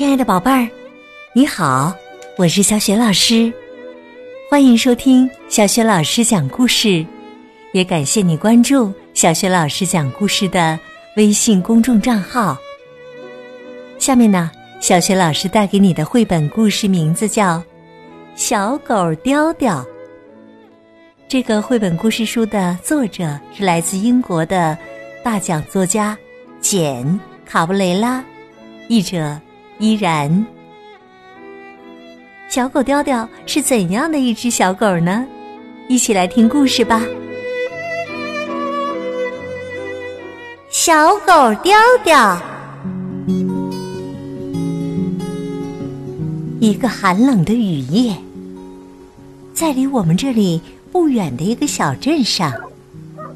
亲爱的宝贝儿，你好，我是小雪老师，欢迎收听小雪老师讲故事，也感谢你关注小雪老师讲故事的微信公众账号。下面呢，小雪老师带给你的绘本故事名字叫《小狗雕雕》。这个绘本故事书的作者是来自英国的大奖作家简·卡布雷拉，译者。依然，小狗雕雕是怎样的一只小狗呢？一起来听故事吧。小狗雕雕，一个寒冷的雨夜，在离我们这里不远的一个小镇上，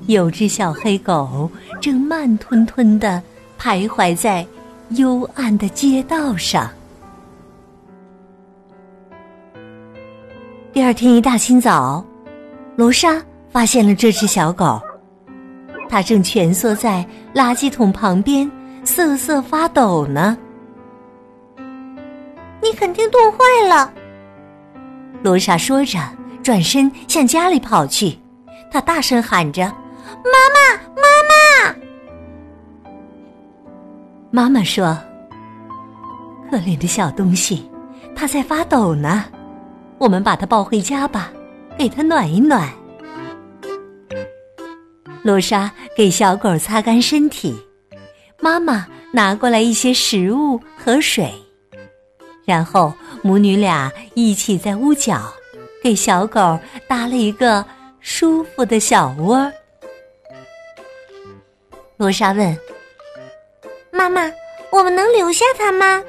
有只小黑狗正慢吞吞的徘徊在。幽暗的街道上。第二天一大清早，罗莎发现了这只小狗，它正蜷缩在垃圾桶旁边瑟瑟发抖呢。你肯定冻坏了，罗莎说着，转身向家里跑去。她大声喊着：“妈妈，妈妈说：“可怜的小东西，它在发抖呢。我们把它抱回家吧，给它暖一暖。”罗莎给小狗擦干身体，妈妈拿过来一些食物和水，然后母女俩一起在屋角给小狗搭了一个舒服的小窝。罗莎问。妈妈，我们能留下它吗？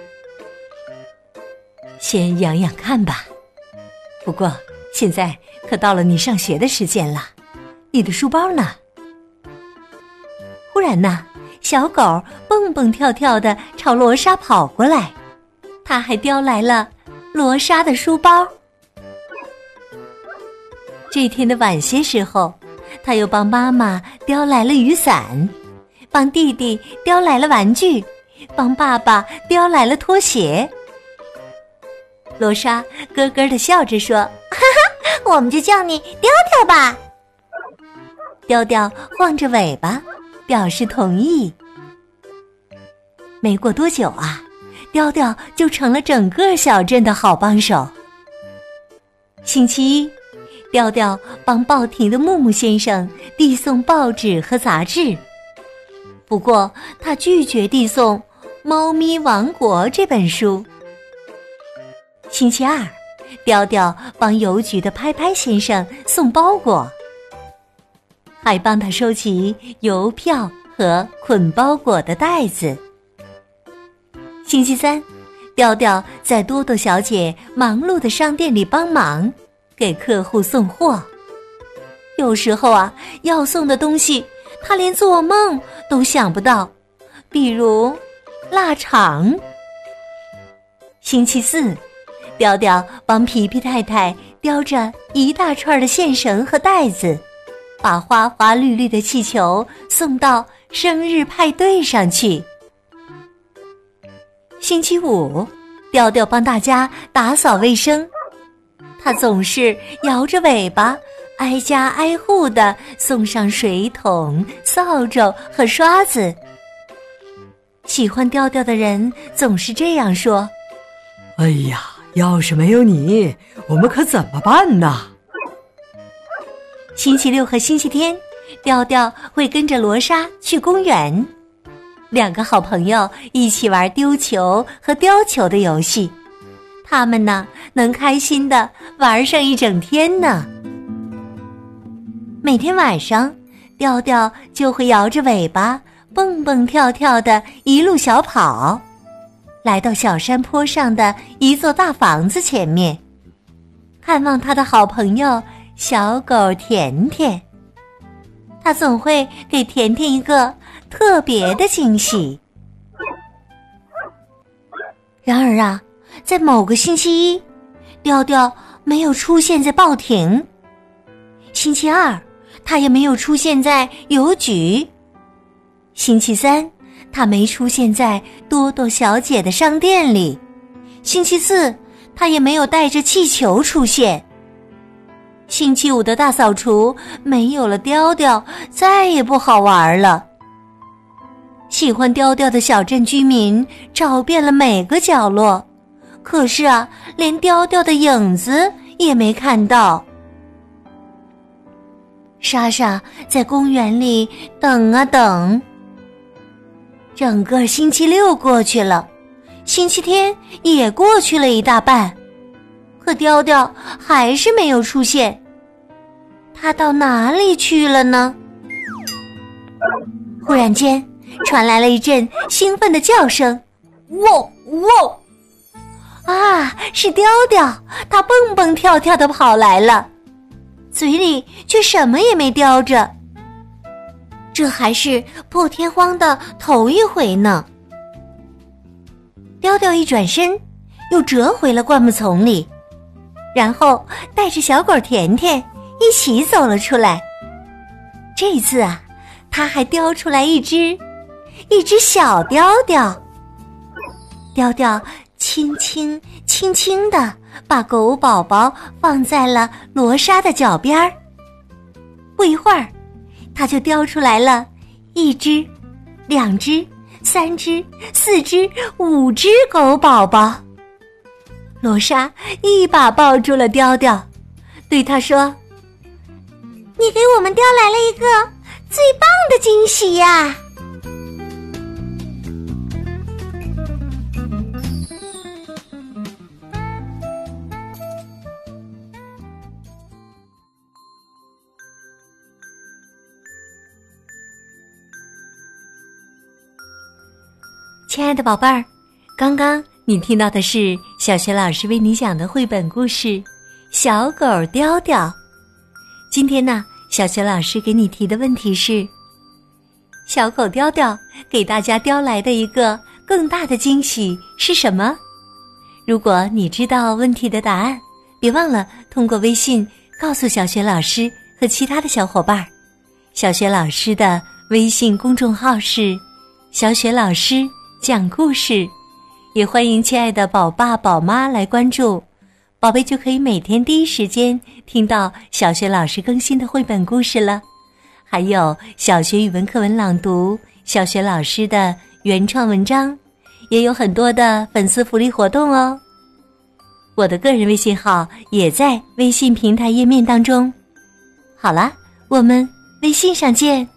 先养养看吧。不过现在可到了你上学的时间了，你的书包呢？忽然呢，小狗蹦蹦跳跳的朝罗莎跑过来，它还叼来了罗莎的书包。这天的晚些时候，它又帮妈妈叼来了雨伞。帮弟弟叼来了玩具，帮爸爸叼来了拖鞋。罗莎咯咯的笑着说：“哈哈，我们就叫你雕雕吧。”雕雕晃着尾巴，表示同意。没过多久啊，雕雕就成了整个小镇的好帮手。星期一，雕雕帮报亭的木木先生递送报纸和杂志。不过，他拒绝递送《猫咪王国》这本书。星期二，雕雕帮邮局的拍拍先生送包裹，还帮他收集邮票和捆包裹的袋子。星期三，雕雕在多多小姐忙碌的商店里帮忙，给客户送货。有时候啊，要送的东西。他连做梦都想不到，比如腊肠。星期四，雕雕帮皮皮太太叼着一大串的线绳和带子，把花花绿绿的气球送到生日派对上去。星期五，雕雕帮大家打扫卫生，他总是摇着尾巴。挨家挨户的送上水桶、扫帚和刷子。喜欢调调的人总是这样说：“哎呀，要是没有你，我们可怎么办呢？”星期六和星期天，调调会跟着罗莎去公园，两个好朋友一起玩丢球和叼球的游戏。他们呢，能开心的玩上一整天呢。每天晚上，调调就会摇着尾巴，蹦蹦跳跳的一路小跑，来到小山坡上的一座大房子前面，看望他的好朋友小狗甜甜。他总会给甜甜一个特别的惊喜。然而啊，在某个星期一，调调没有出现在报亭。星期二。他也没有出现在邮局。星期三，他没出现在多多小姐的商店里。星期四，他也没有带着气球出现。星期五的大扫除没有了雕雕，再也不好玩了。喜欢雕雕的小镇居民找遍了每个角落，可是啊，连雕雕的影子也没看到。莎莎在公园里等啊等。整个星期六过去了，星期天也过去了一大半，可雕雕还是没有出现。他到哪里去了呢？忽然间，传来了一阵兴奋的叫声：“喔喔！”啊，是雕雕！他蹦蹦跳跳的跑来了，嘴里却什么也没叼着。这还是破天荒的头一回呢。雕雕一转身，又折回了灌木丛里，然后带着小狗甜甜一起走了出来。这次啊，他还叼出来一只，一只小雕雕。雕雕轻轻轻轻的把狗宝宝放在了罗莎的脚边儿。不一会儿。它就叼出来了，一只、两只、三只、四只、五只狗宝宝。罗莎一把抱住了雕雕，对他说：“你给我们叼来了一个最棒的惊喜呀！”亲爱的宝贝儿，刚刚你听到的是小学老师为你讲的绘本故事《小狗雕雕》。今天呢，小学老师给你提的问题是：小狗雕雕给大家叼来的一个更大的惊喜是什么？如果你知道问题的答案，别忘了通过微信告诉小学老师和其他的小伙伴。小学老师的微信公众号是“小雪老师”。讲故事，也欢迎亲爱的宝爸宝妈来关注，宝贝就可以每天第一时间听到小学老师更新的绘本故事了。还有小学语文课文朗读，小学老师的原创文章，也有很多的粉丝福利活动哦。我的个人微信号也在微信平台页面当中。好了，我们微信上见。